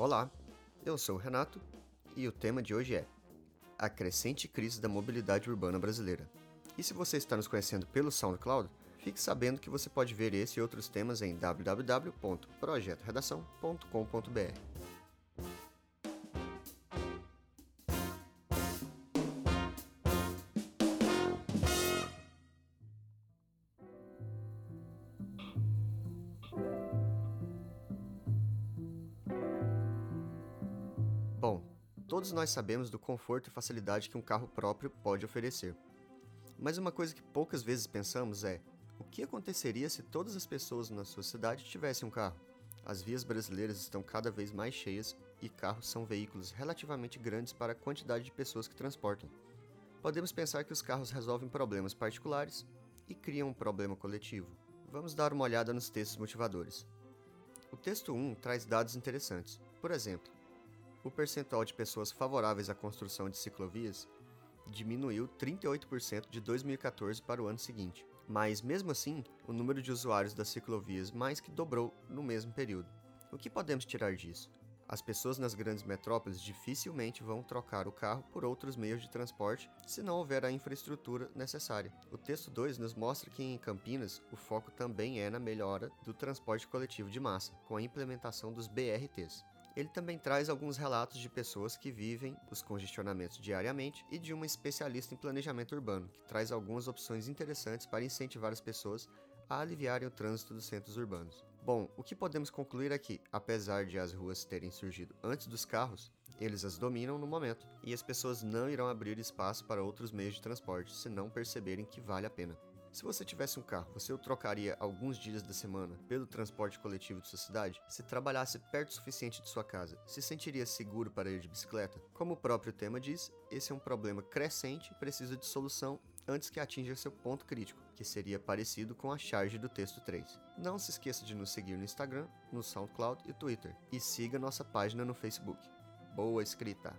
Olá, eu sou o Renato e o tema de hoje é a crescente crise da mobilidade urbana brasileira. E se você está nos conhecendo pelo SoundCloud, fique sabendo que você pode ver esse e outros temas em www.projetoredação.com.br. todos nós sabemos do conforto e facilidade que um carro próprio pode oferecer. Mas uma coisa que poucas vezes pensamos é: o que aconteceria se todas as pessoas na sua cidade tivessem um carro? As vias brasileiras estão cada vez mais cheias e carros são veículos relativamente grandes para a quantidade de pessoas que transportam. Podemos pensar que os carros resolvem problemas particulares e criam um problema coletivo. Vamos dar uma olhada nos textos motivadores. O texto 1 traz dados interessantes. Por exemplo, o percentual de pessoas favoráveis à construção de ciclovias diminuiu 38% de 2014 para o ano seguinte. Mas, mesmo assim, o número de usuários das ciclovias mais que dobrou no mesmo período. O que podemos tirar disso? As pessoas nas grandes metrópoles dificilmente vão trocar o carro por outros meios de transporte se não houver a infraestrutura necessária. O texto 2 nos mostra que em Campinas o foco também é na melhora do transporte coletivo de massa, com a implementação dos BRTs. Ele também traz alguns relatos de pessoas que vivem os congestionamentos diariamente e de uma especialista em planejamento urbano, que traz algumas opções interessantes para incentivar as pessoas a aliviarem o trânsito dos centros urbanos. Bom, o que podemos concluir que, apesar de as ruas terem surgido antes dos carros, eles as dominam no momento, e as pessoas não irão abrir espaço para outros meios de transporte se não perceberem que vale a pena. Se você tivesse um carro, você o trocaria alguns dias da semana pelo transporte coletivo de sua cidade? Se trabalhasse perto o suficiente de sua casa, se sentiria seguro para ir de bicicleta? Como o próprio tema diz, esse é um problema crescente e precisa de solução antes que atinja seu ponto crítico, que seria parecido com a charge do texto 3. Não se esqueça de nos seguir no Instagram, no SoundCloud e Twitter, e siga nossa página no Facebook. Boa escrita!